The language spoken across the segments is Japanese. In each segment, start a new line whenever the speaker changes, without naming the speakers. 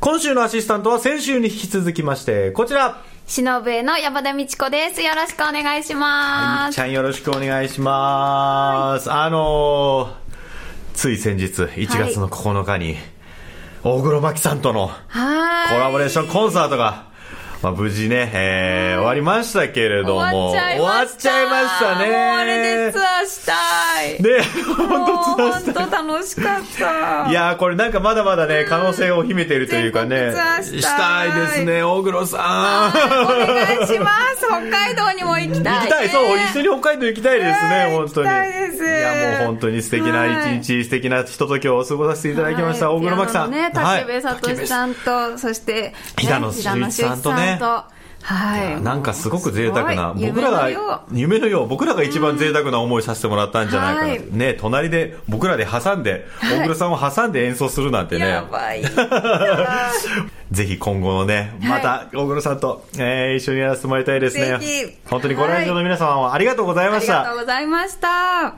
今週のアシスタントは先週に引き続きまして、こちら。
しのぶえの山田美智子です。よろしくお願いします。
ちゃんよろしくお願いします。あのー、つい先日、1月の9日に、大黒摩季さんとの
はい。
コラボレーションコンサートが、まあ、無事ね、えー、終わりましたけれども、
終わっちゃいました。
ね。
もうあれでツアーしたい。
ね、本当ツアー
本
したい。
当楽しかった。
いやー、これなんかまだまだね、可能性を秘めているというかね。
したい
ですね、大黒さん。
お願いします。北海道にも行きたい、
行きたい、そう、一緒に北海道行きたいです
はい
ね、本当に。
行きたいです
いや、もう本当に素敵な一日、素敵なひとときを過ごさせていただきました、大黒摩季さん。
ね、竹部聡さんと、そして、ね
平野修一さんとね
はい。
なんかすごく贅沢な、僕らが
夢のよ、
う、僕らが一番贅沢な思いさせてもらったんじゃないかな。
はい
ね、隣で、僕らで挟んで、
はい
大黒さんを挟んで演奏するなんてね。
やばい。
ぜひ今後のね、また、大黒さんと、えー一緒にやらせてもらいたいですね。本当にご来場の皆様はありがとうござい
あ
ました。
りがとうございました。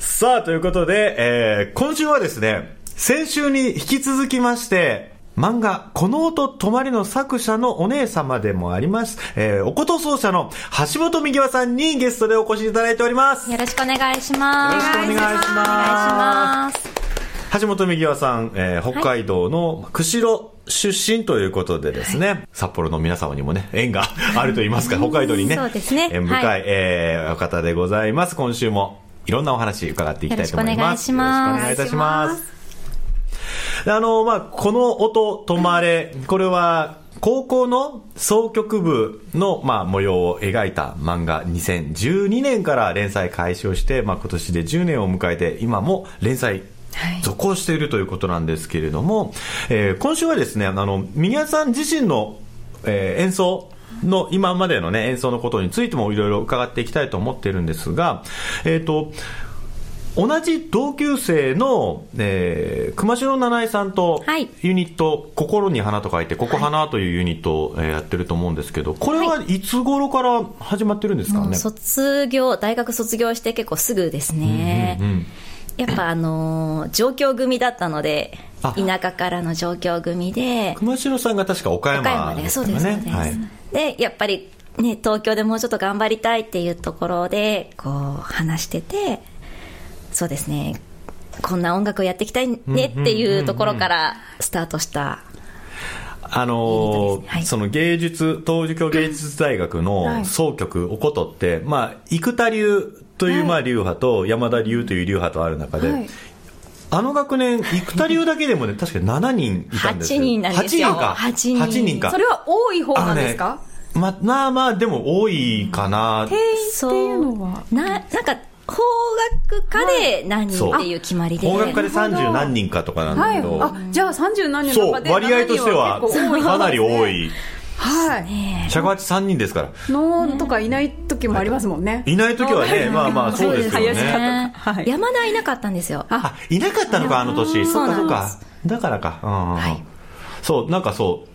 さあ、ということで、えー今週はですね、先週に引き続きまして、漫画、この音止まりの作者のお姉様でもあります、えーおこと奏者の橋本美和さんにゲストでお越しいただいております。
よろしくお願いします。
よろしくお願いします
お願いします。
橋本美和さん、えー北海道の釧路出身ということでですね、札幌の皆様にもね、縁が あると言いますか、北海道にね、
そうですね
縁深い、
はい
えーお方でございます。今週もいろんなお話伺っていきたいと思います。
よろしくお願いします
よろしくお願いいたします。であの、まあ、この音止まれ、これは、高校の総局部の、まあ、模様を描いた漫画2012年から連載開始をして、まあ、今年で10年を迎えて、今も連載
はい。
続行しているということなんですけれども、えー今週はですね、あの、宮さん自身の、えー演奏の今までのね、演奏のことについてもいろいろ伺っていきたいと思っているんですが、えっ、と、同じ同級生の、えー、熊代七重さんと
はい
ユニット、心に花と書いて、ここ花というユニットを、えーやってると思うんですけど、これはいつ頃から始まってるんですか
もう
ね。
卒業、大学卒業して結構すぐですね。
うんうん
やっぱあのー上京組だったので、
あ
田舎からの上京組で、
熊代さんが確か岡
岡
山
山で、
ですから
そうです、そうです。
ね。はい。
で、やっぱりね、東京でもうちょっと頑張りたいっていうところで、こう、話してて、そうですね、こんな音楽をやっていきたいねっていうところからスタートした。
あの
はい。
その芸術、東京芸術大学の総局、おことって、まあ、生田流という、
はい。
まあ、流派と、山田流という流派とある中で、
はい。
あの学年、生田流だけでもね、確か7人いたんですよ。
8人なんですよ。
8人か。
8人。
8人か。
それは多い方なんですか、
ま、まあまあ、でも多いかな。
定員っていうのは？
な、なんか、邦楽科で何人っていう決まりで。
法学科で30何人かとかなんだ
はい。
けど、
あ、じゃあ30何人の
そう、
中で
割合としては
7人結構多い
かなり多。い。
はい。
尺八3人ですから。
のとかいない時もありますもんね。
いない時はね、まあまあそうですよね。
とかはい
山田いなかったんですよ。
あ、いなかったのか、あの年。そ
そう
かそうか。だからか。うん
はい
そう、なんかそう。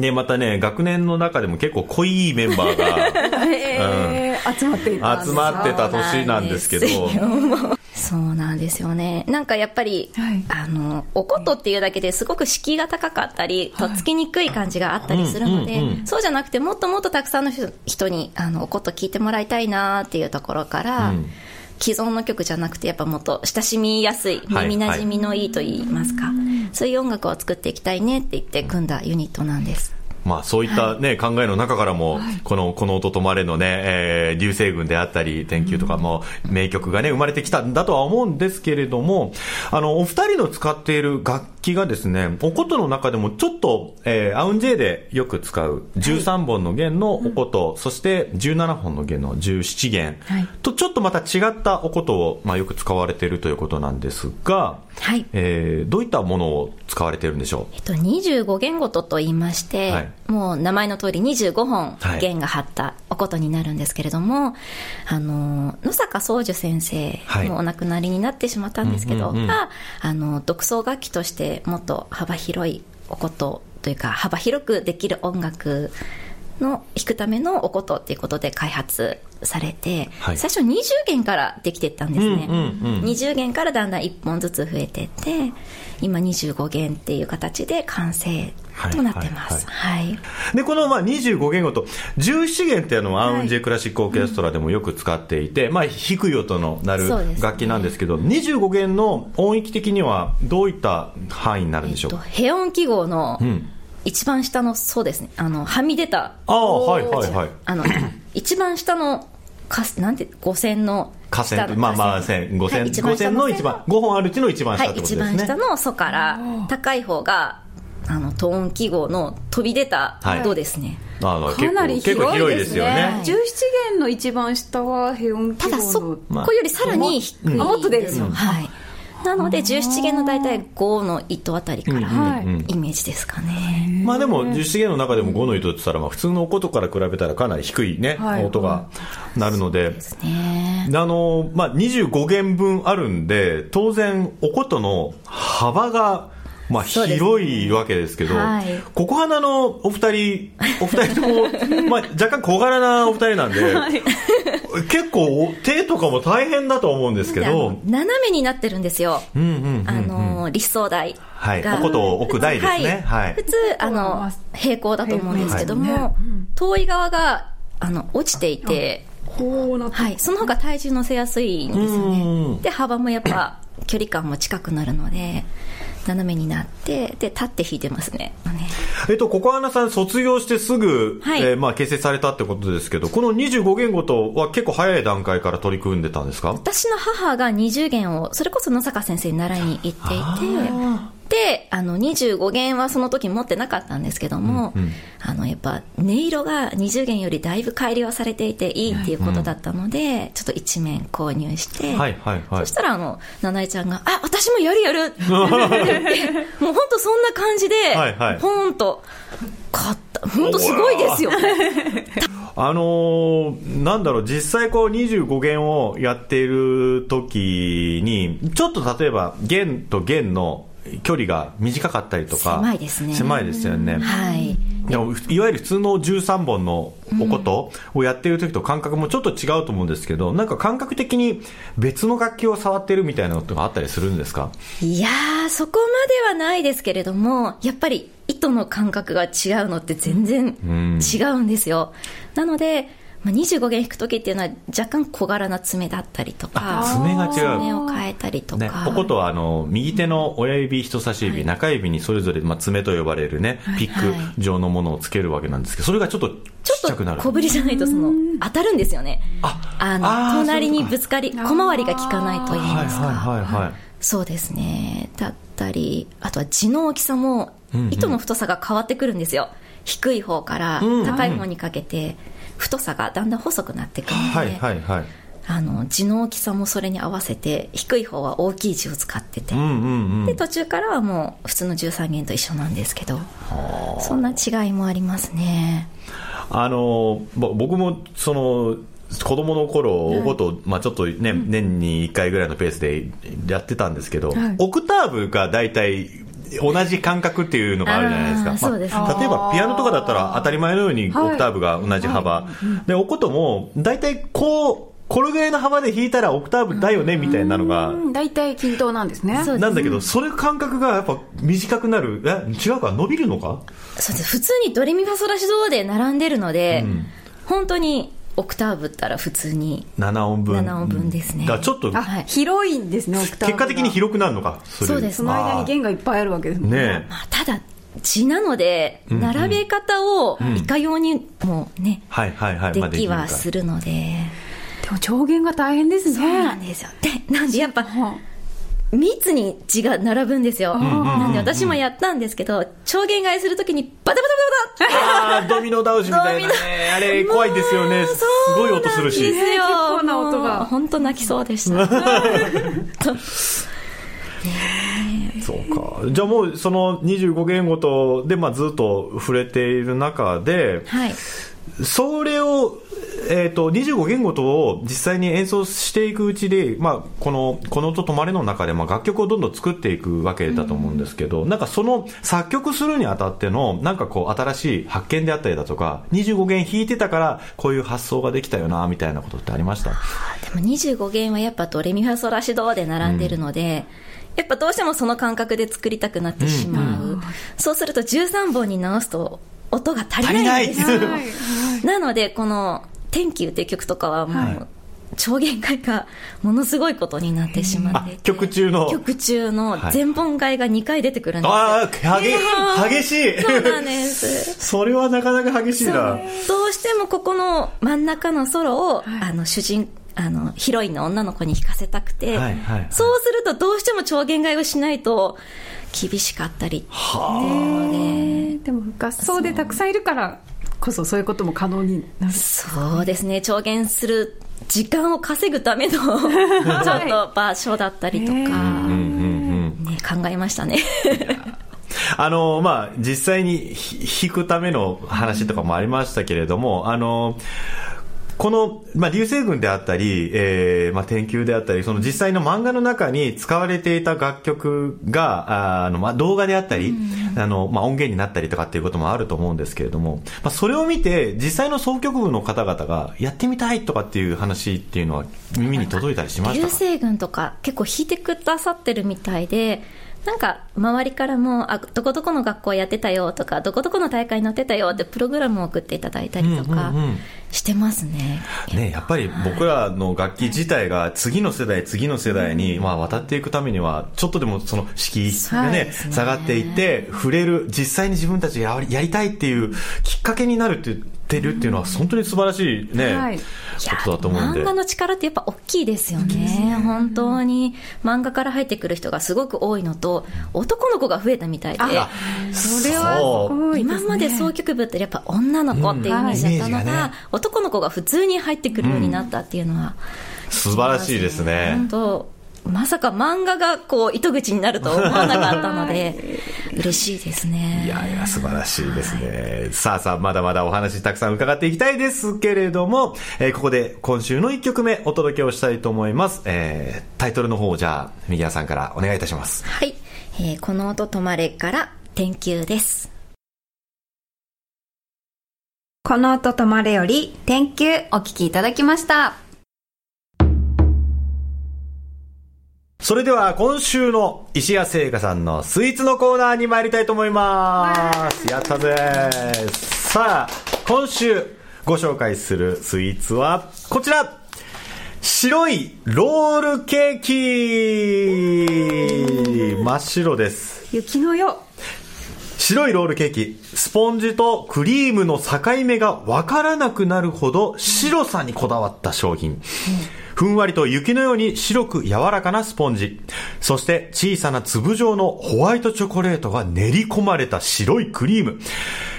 で、またね、学年の中でも結構濃いメンバーが
えー集まっていた
集まってた年なんですけど、
そうなんですよね。なんかやっぱり、
はい。
あの、おことっていうだけですごく敷居が高かったり、とっつきにくい感じがあったりするので、
うんうんうん。
そうじゃなくてもっともっとたくさんの人人に、あの、おこと聞いてもらいたいなっていうところから、
うん
既存の曲じゃなくて、やっぱもっと親しみやすい、
はい
耳なじみのいいと言いますか、そういう音楽を作っていきたいねって言って組んだユニットなんです。
まあそういったね、考えの中からも、この、この音止まれのね、えー、流星群であったり、天球とかも、名曲がね、生まれてきたんだとは思うんですけれども、あの、お二人の使っている楽器がですね、おことの中でもちょっと、えー、アウンジェイでよく使う13本の弦のおこと、そして17本の弦の17弦、
はい。
とちょっとまた違ったおことを、まあよく使われているということなんですが、
はい。
えー、どういったものを使われているんでしょ
えっと、25弦ごとと言いまして、
はい
もう名前の通り25本
はい。
弦が張ったおことになるんですけれども、あの野坂宗樹先生
はい。
もお亡くなりになってしまったんですけど、
うんうんうん。
があの独奏楽器としてもっと幅広いおことというか幅広くできる音楽の弾くためのおことっていうことで開発されて、
はい。
最初20弦からできてったんですね、
うんうんうん。
20弦からだんだん1本ずつ増えてって今25弦っていう形で完成となってます。はい、
で、このまあ25弦ごと、17弦っていうのはアウンジェクラシックオーケストラでもよく使っていて、まあ低い音の鳴る楽器なんですけど、25弦の音域的にはどういった範囲になるんでしょうか、
えっと、ヘ音記号の
ん
一番下の、そうですね、あの、はみ出た、
ああ、はいはいはい。
あの、一番下の、かなんて、五線の
河
下の。
川まあまあ線、五線、
はい一
五線の一番、5本あるうちの一番下
はい、
ってことですね。
一番下のソから、高い方が、あの、トーン記号の飛び出た
はい
ドですね。
ああ
かなり
結構
広いですね
結構広いですよね。
17弦の一番下はヘ音記号の
ただそ
まあ
こよりさらに低いんですよ、
あもっと出るの
はいなので17弦の大体5の糸あたりから
はい
イメージですかね、
まあでも、十七弦の中でも5の糸って言ったら、まあ普通のおことから比べたらかなり低いね、
はい。
音がなるので、
ね。
あの、まあ25弦分あるんで、当然、おことの幅が、まあ広いわけですけど、
はい。
ここ花のお二人、お二人とも、まあ若干小柄なお二人なんで、結構手とかも大変だと思うんですけど、
斜めになってるんですよ、
うんうんうんうん
あの立奏台が、
はい。おことを置く台ですね。はい。
普通あの平行だと思うんですけども、遠い側があの落ちていて、
こうなって。
はい、その方が体重乗せやすいんですよ
うん
ねで幅もやっぱ距離感も近くなるので斜めになってで立って弾いてますね。ね。
えっと、ココアナさん卒業してすぐ、
はい。
えーまあ結成されたってことですけど、この25言語とは結構早い段階から取り組んでたんですか？
私の母が20弦をそれこそ野坂先生に習いに行っていてであの25弦はその時持ってなかったんですけども、あのやっぱ音色が20弦よりだいぶ改良されていていいっていうことだったので、ちょっと一面購入して、
はいはいはい。
そしたらあの七重ちゃんが「あ私もやるやる!」もう本当そんな感じで、
はいはい。
ポーンと買った。本当すごいですよ。
あのーなんだろう、実際こう25弦をやっている時に、ちょっと例えば弦と弦の距離が短かったりとか。
狭いですね
狭いですよね。
はい
でもいわゆる普通の13本のおことをやっている時と感覚もちょっと違うと思うんですけど、なんか感覚的に別の楽器を触ってるみたいなことがあったりするんですか？
いやー、そこまではないですけれども、やっぱり糸の感覚が違うのって全然違うんですよ。なので、まあ、25弦弾くときっていうのは若干小柄な爪だったりとか、
爪が違う
爪を変えたりと
ね
か、、
おことはあの右手の親指、人差し指、中指にそれぞれ、まあ、爪と呼ばれるね、ピック状のものをつけるわけなんですけど、それがちょっとちっ
ちょっ
ちゃくなる。
と小ぶりじゃないとその当たるんですよね。
あ
あの隣にぶつかり、小回りが効かないと言い
はい
ますか。
はいはいはい。
そうですね。だったり、あとは地の大きさも、糸の太さが変わってくるんですよ。低い方から高い方にかけて、太さがだんだん細くなってくるので、
はいはいはい。
あの、地の大きさもそれに合わせて、低い方は大きい字を使ってて。で、途中からはもう普通の13弦と一緒なんですけど、そんな違いもありますね。
あのぼ僕もその子供の頃おこと、まあ、ちょっとね、年に1回ぐらいのペースでやってたんですけど、
はい
オクターブが大体同じ感覚っていうのがあるじゃないですか。
そうですね。
まあ例えばピアノとかだったら当たり前のようにオクターブが同じ幅。で、おことも大体こう、これぐらいの幅で弾いたらオクターブだよねみたいなのが、
うん大体均等なんですね。
なんだけど、それ感覚がやっぱ短くなる。え、違うか？伸びるのか？
そうです。普通にドレミファソラシドで並んでるので、本当にオクターブったら普通に
?7 音分。
7音分ですね
だちょっと、
あ、
はい
広いんですねオクターブが
結果的に広くなるのか。そ
うです
その間に弦がいっぱいあるわけですもん
ねえ。
まあ、ただ字なので並べ方をいかようにもね、
はいはいはい。
で
まあ
きはするので、
でも調弦が大変ですね
そうなんですよでなんでやっぱ
は
密に字が並ぶんですよ、なんで私もやったんですけど調弦替えするときにバタバタバタバタ。
ああ、ドミノ倒しみたいなね。あれ、怖いですよね。すごい音するし。
ですよ。
結構な音が。
本当泣きそうでした。
そうか。じゃあもうその25言語とで、まあ、ずっと触れている中で
はい。
それを、えー、と25言語とを実際に演奏していくうちで、まあ、この「この音止まれ」の中で、まあ、楽曲をどんどん作っていくわけだと思うんですけど、なんかその作曲するにあたってのなんかこう新しい発見であったりだとか25弦弾いてたからこういう発想ができたよなみたいなことってありました？
でも25弦はやっぱドレミファソラシドで並んでるので、やっぱどうしてもその感覚で作りたくなってしまう、そうすると13本に直すと音が足りないんです
足りない。
なのでこの「天気」っていう曲とかはもう、
はい。
超弦階がものすごいことになってしまって。
曲中の。
曲中の
はい。
全本階が2回出てくるんで。すよ、
ああ激激しい。
そうなんです。
それはなかなか激しいな。
どうしてもここの真ん中のソロを、あの主人あのヒロインの女の子に弾かせたくて、
はいはいはい。
そうするとどうしても超限界をしないと厳しかったり
ねでも合奏でたくさんいるからこそそういうことも可能になる。
そうですね。超限する時間を稼ぐための ちょっと場所だったりとか、
へー
うんうんうん
ね、考えましたね。
あのまあ、実際にひ弾くための話とかもありましたけれども、あのこの、まあ、流星群であったり、えーまあ、天球であったり、その実際の漫画の中に使われていた楽曲が、ああの、まあ、動画であったり、あの、まあ、音源になったりとかっていうこともあると思うんですけれども、まあ、それを見て、実際の総曲部の方々がやってみたいとかっていう話っていうのは耳に届いたりしまし
流
たか？
星群とか結構弾いてくださってるみたいでなんか周りからもあどこどこの学校やってたよとかどこどこの大会に乗ってたよってプログラムを送っていただいたりとか
うんうんうん
してますね、
ね、やっぱり僕らの楽器自体が次の世代、次の世代にまあ渡っていくためには、ちょっとでもその敷居がね、
ね
下がっていって、触れる、実際に自分たちがやりやりたいっていうきっかけになるって言ってるっていうのは、本当に素晴らしいね、
はい。
ことだと思うんで。
漫画。の力ってやっぱ大きいですよね。本当に。漫画から入ってくる人がすごく多いのと男の子が増えたみたいで。
あ
それは
今まで総曲部ってやっぱ女の子っていうイメージだったのが、
うんがね。
男の子が普通に入ってくるようになったっていうのは、
素晴らしいですね。
本。当まさか漫画がこう糸口になるとは思わなかったので嬉しいですね
いやいや、素晴らしいですね。さあさあ、まだまだお話たくさん伺っていきたいですけれども、えーここで今週の1曲目お届けをしたいと思います。えータイトルの方をじゃあ、右谷さんからお願いいたします。
はい、えーこの音止まれから天球です
この音止まれより、天球お聞きいただきました。
それでは今週の石谷製菓さんのスイーツのコーナーに参りたいと思います。やったぜさあ、今週ご紹介するスイーツはこちら白いロールケーキ真っ白です。
雪のよ
白いロールケーキ、スポンジとクリームの境目がわからなくなるほど白さにこだわった商品。ふんわりと雪のように白く柔らかなスポンジ。そして小さな粒状のホワイトチョコレートが練り込まれた白いクリーム。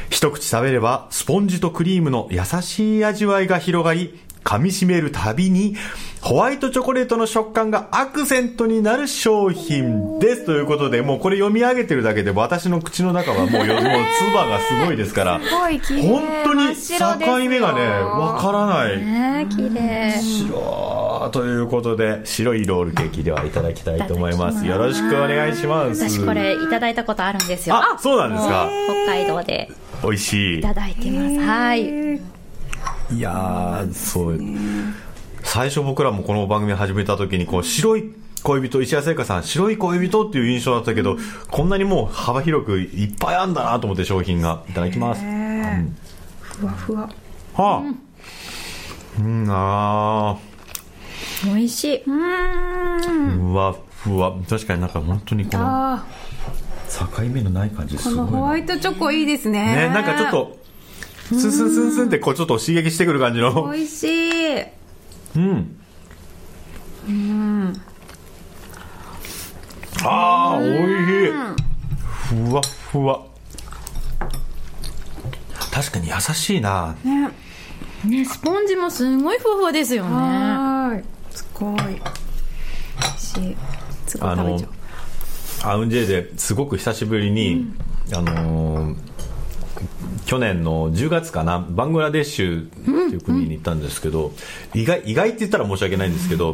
一口食べればスポンジとクリームの優しい味わいが広がり、噛み締めるたびにホワイトチョコレートの食感がアクセントになる商品です。ということで、もうこれ読み上げてるだけで私の口の中はもうよ、もう唾がすごいですから、本当に境目がね、わからない。
ね綺麗
白ということで、白いロールケーキではいただきたいと思います。よろしくお願いします。
私これいただいたことあるんですよ
あ、そうなんですか。
北海道で
美味しい
い。ただいてますはい
いやー、そう。最初僕らもこの番組始めた時に、こう、白い恋人、石谷製菓さん、白い恋人っていう印象だったけど、こんなにもう幅広くいっぱいあんだなと思って商品が。いただきます。
ふわふわ
はあ。うん、あ
美味しい
ー、ふわふわ。確かになんか本当にこの
あ
境目のない感じすごいな。
のホワイトチョコいいですね
ね、なんかちょっと、スンスンスンスンってこうちょっと刺激してくる感じの。
美味しい
うん。ああ、美味しい。ふわふわ。確かに優しいな。
ね
ねスポンジもすごいふわふわですよね
はーいすごい美味しいすごい食べちゃう
アウンジェイですごく久しぶりに、あのー去年の10月かなバングラデシュっていう国に行ったんですけど、意外意外って言ったら申し訳ないんですけど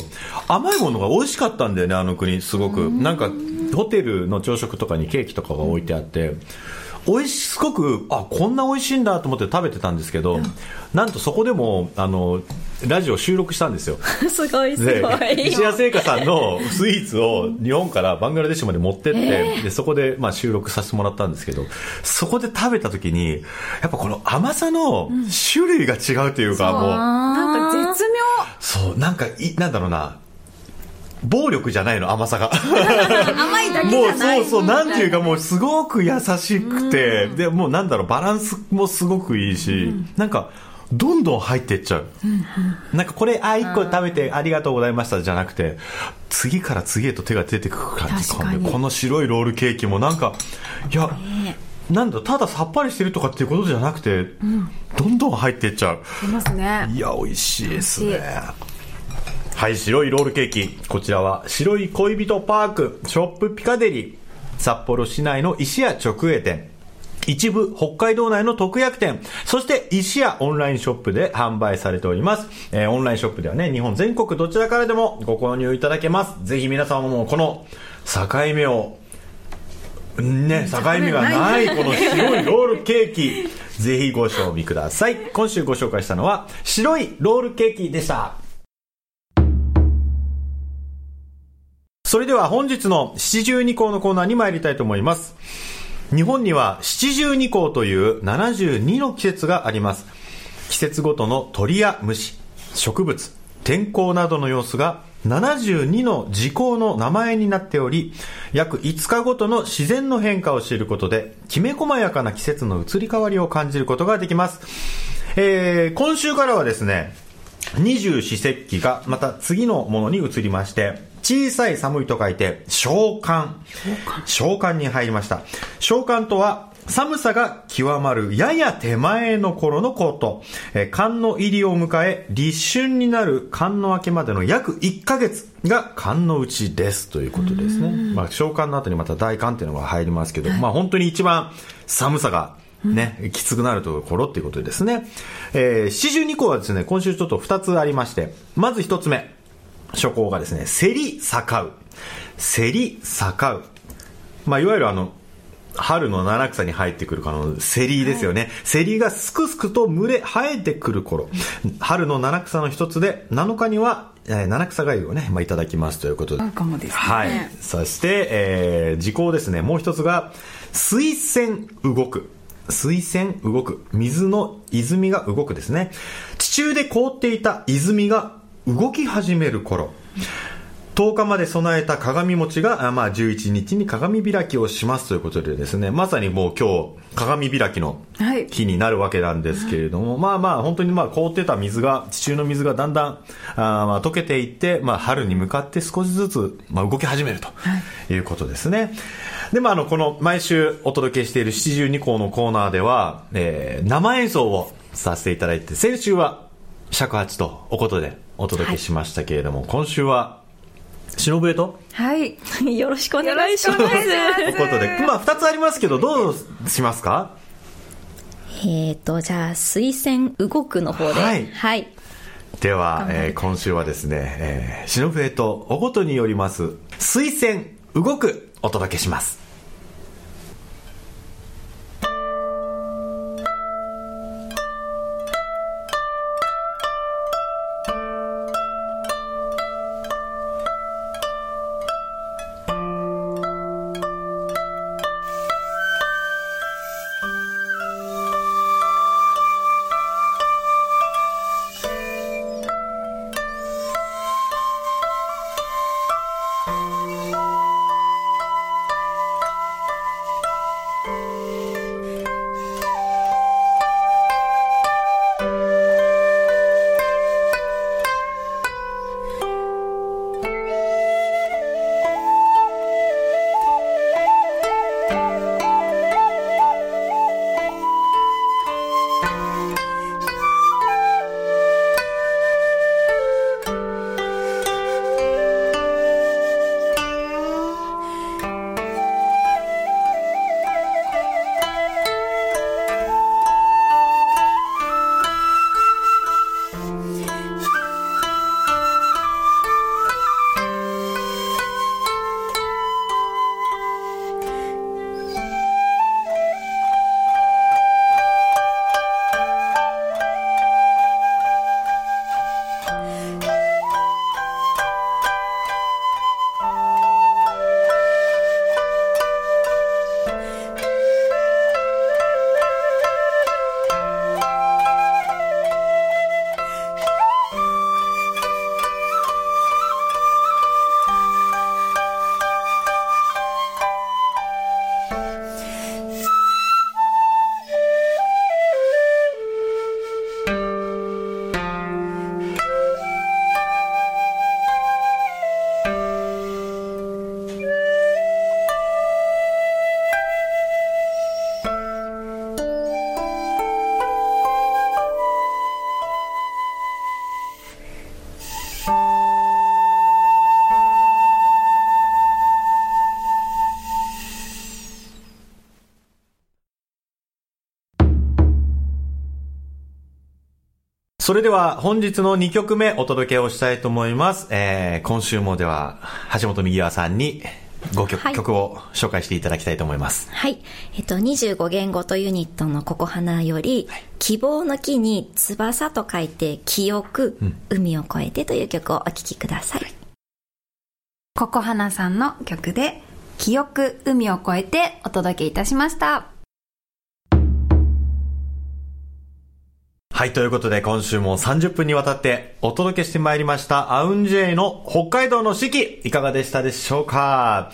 甘いものが美味しかったんだよねあの国すごく。なんかホテルの朝食とかにケーキとかが置いてあって美味しすごくあこんな美味しいんだと思って食べてたんですけど、なんとそこでもあのラジオ収録したんですよ。
すごいす
で
ごい。
石屋製菓さんのスイーツを日本からバングラデシュまで持ってって、でそこでまあ収録させてもらったんですけどそこで食べた時にやっぱこの甘さの種類が違うというか、もう。
なんか絶妙。
そうなんかいなんだろうな暴力じゃないの甘さが。
甘いだけじ
もう
ゃない。
そうそうなんていうかもうすごく優しくてでもうなんだろうバランスもすごくいいし、なんかどんどん入ってっちゃう、なんかこれあ1個食べてありがとうございましたじゃなくて次から次へと手が出てくる感じ。
確かに。
この白いロールケーキもなんかいや、なんだたださっぱりしてるとかっていうことじゃなくて、どんどん入ってっちゃう。
出ますね。
いや美味しいですねはい白いロールケーキ。こちらは白い恋人パークショップピカデリー。札幌市内の石屋直営店。一部北海道内の特約店。そして石屋オンラインショップで販売されております、えーオンラインショップではね日本全国どちらからでもご購入いただけます。ぜひ皆様もこの境目をね、境目がない。この白いロールケーキ。ぜひご賞味ください。今週ご紹介したのは白いロールケーキでしたそれでは本日の七十二項のコーナーに参りたいと思います。日本には七十二項という72の季節があります。季節ごとの鳥や虫植物天候などの様子が72の時効の名前になっており約5日ごとの自然の変化を知ることできめ細やかな季節の移り変わりを感じることができます、えー今週からはですね二十四節気がまた次のものに移りまして小さい寒いと書いて召喚召喚に入りました。召喚とは寒さが極まるやや手前の頃のこと、えー寒の入りを迎え立春になる寒の明けまでの約1ヶ月が寒の内です。ということですね、まあ、召喚の後にまた大寒っていうのが入りますけど、まあ本当に一番寒さがね、きつくなるところっていうことですね。えー、四十二項はですね、今週ちょっと二つありまして、まず一つ目、初項がですね、競り盛う。競り盛う。まあ、いわゆるあの、春の七草に入ってくるかのセリですよね。セリがすくすくと群れ生えてくる頃。春の七草の一つで、7日には、えー七草がゆをね、まあ、いただきますということで。
ね
はい。そして、えー、時効ですね。もう一つが、水泉動く。水泉動く。水の泉が動くですね。地中で凍っていた泉が動き始める頃。10日まで備えた鏡餅が、あまあ、11日に鏡開きをしますということでですね、まさにもう今日、鏡開きの
はい
日になるわけなんですけれども、まあまあ、本当にまあ凍ってた水が、地中の水がだんだん、あーまあ溶けていって、まあ春に向かって少しずつ、まあ動き始めるということですね。で、まああの、この毎週お届けしている七十二項のコーナーでは、えー生演奏をさせていただいて、先週は尺八とおことでお届けしましたけれども、今週は、忍笛と？
はい。
よろしくお願いします。
よろしくお願い
ことで、まあ二つありますけど、どうしますか？
えっと、じゃあ、水仙動くの方で。
はい。
はい。
では、えー今週はですね、えー、忍笛とおことによります水仙動くお届けしますそれでは本日の2曲目お届けをしたいと思います。えー、今週もでは橋本右輪さんに5曲,、
はい
曲を紹介していただきたいと思います。
はい。えっと、25言語とユニットのココハナより、希望の木に翼と書いて、記憶、海を越えてという曲をお聴きください。
ココハナさんの曲で、記憶海を越えてお届けいたしました。
はい、ということで今週も30分にわたってお届けしてまいりましたアウンジェイの北海道の四季いかがでしたでしょうか？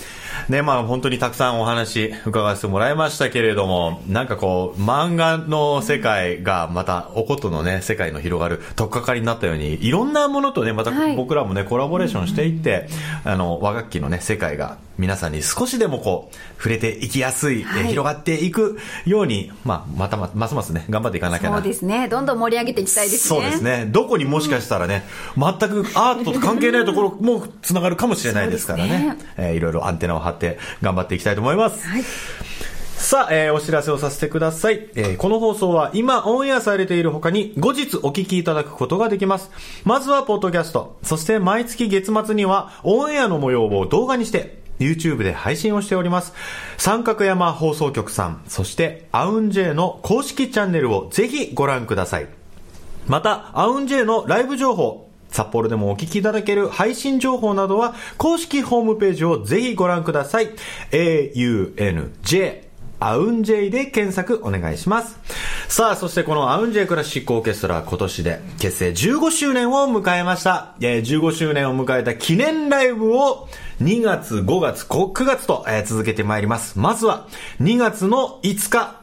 ね、まあ本当にたくさんお話伺わせてもらいましたけれども、なんかこう漫画の世界がまたおことのね、世界の広がる取っかかりになったように、いろんなものとね、また
はい。
僕らもね、コラボレーションしていって、あの、和楽器のね、世界が皆さんに少しでもこう、触れていきやすい、え
はい。
広がっていくように、まあ、またま、ますますね、頑張っていかなきゃな。
そうですね。どんどん盛り上げていきたいですね。
そうですね。どこにもしかしたらね、全くアートと関係ないところもつながるかもしれないですからね。
そうです
えーいろいろアンテナを張って頑張っていきたいと思います。さあ、えーお知らせをさせてください、えーこの放送は今オンエアされている他に後日お聞きいただくことができます。まずはポッドキャスト、そして毎月月末にはオンエアの模様を動画にして、YouTube で配信をしております。三角山放送局さん、そしてアウンジェイの公式チャンネルをぜひご覧ください。また、アウンジェイのライブ情報、札幌でもお聞きいただける配信情報などは、公式ホームページをぜひご覧ください。AUNJ アウンジェイで検索お願いします。さあ、そしてこのアウンジェイクラシックオーケストラ今年で結成15周年を迎えました。えー15周年を迎えた記念ライブを2月、5月、9月と、えー続けてまいります。まずは2月の5日、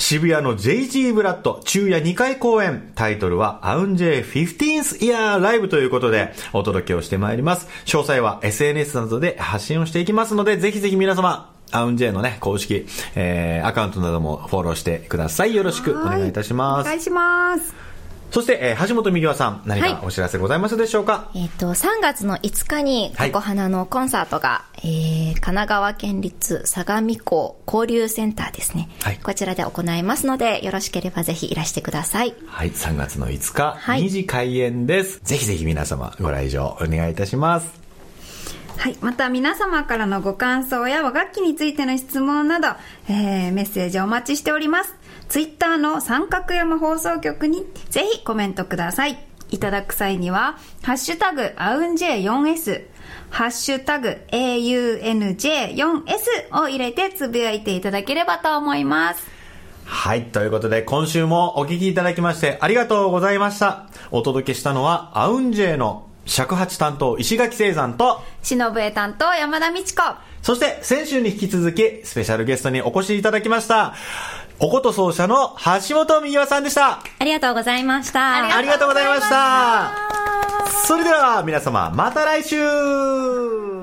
渋谷の JG ブラッド昼夜2回公演。タイトルはアウンジェイ 15th Year Live ということでお届けをしてまいります。詳細は SNS などで発信をしていきますので、ぜひぜひ皆様、アウンジェイのね、公式、えー、アカウントなどもフォローしてください。よろしくお願いいたし
お
ます。
願いします。
そして、えー、橋本美和さん、何
はい
かお知らせございますでしょうか、
えっ、と、3月の5日に、
はい
ココハナのコンサートが、えー、神奈川県立相模港交流センターですね。
はい
こちらで行いますので、よろしければぜひいらしてください。
はい、3月の5日、
はい
2時開演です。ぜひぜひ皆様ご来場お願いいたします。
はい。また皆様からのご感想や和楽器についての質問など、えー、メッセージお待ちしております。ツイッターの三角山放送局にぜひコメントください。いただく際には、ハッシュタグ、アウンジェ 4S、ハッシュタグ、AUNJ4S を入れてつぶやいていただければと思います。
はい。ということで、今週もお聞きいただきましてありがとうございました。お届けしたのは、アウンジェイの尺八担当石垣聖山と、
忍笛担当山田美智子。
そして先週に引き続き、スペシャルゲストにお越しいただきました、おこと奏者の橋本美和さんでした。
ありがとうございました。
ありがとうございました。それでは皆様、また来週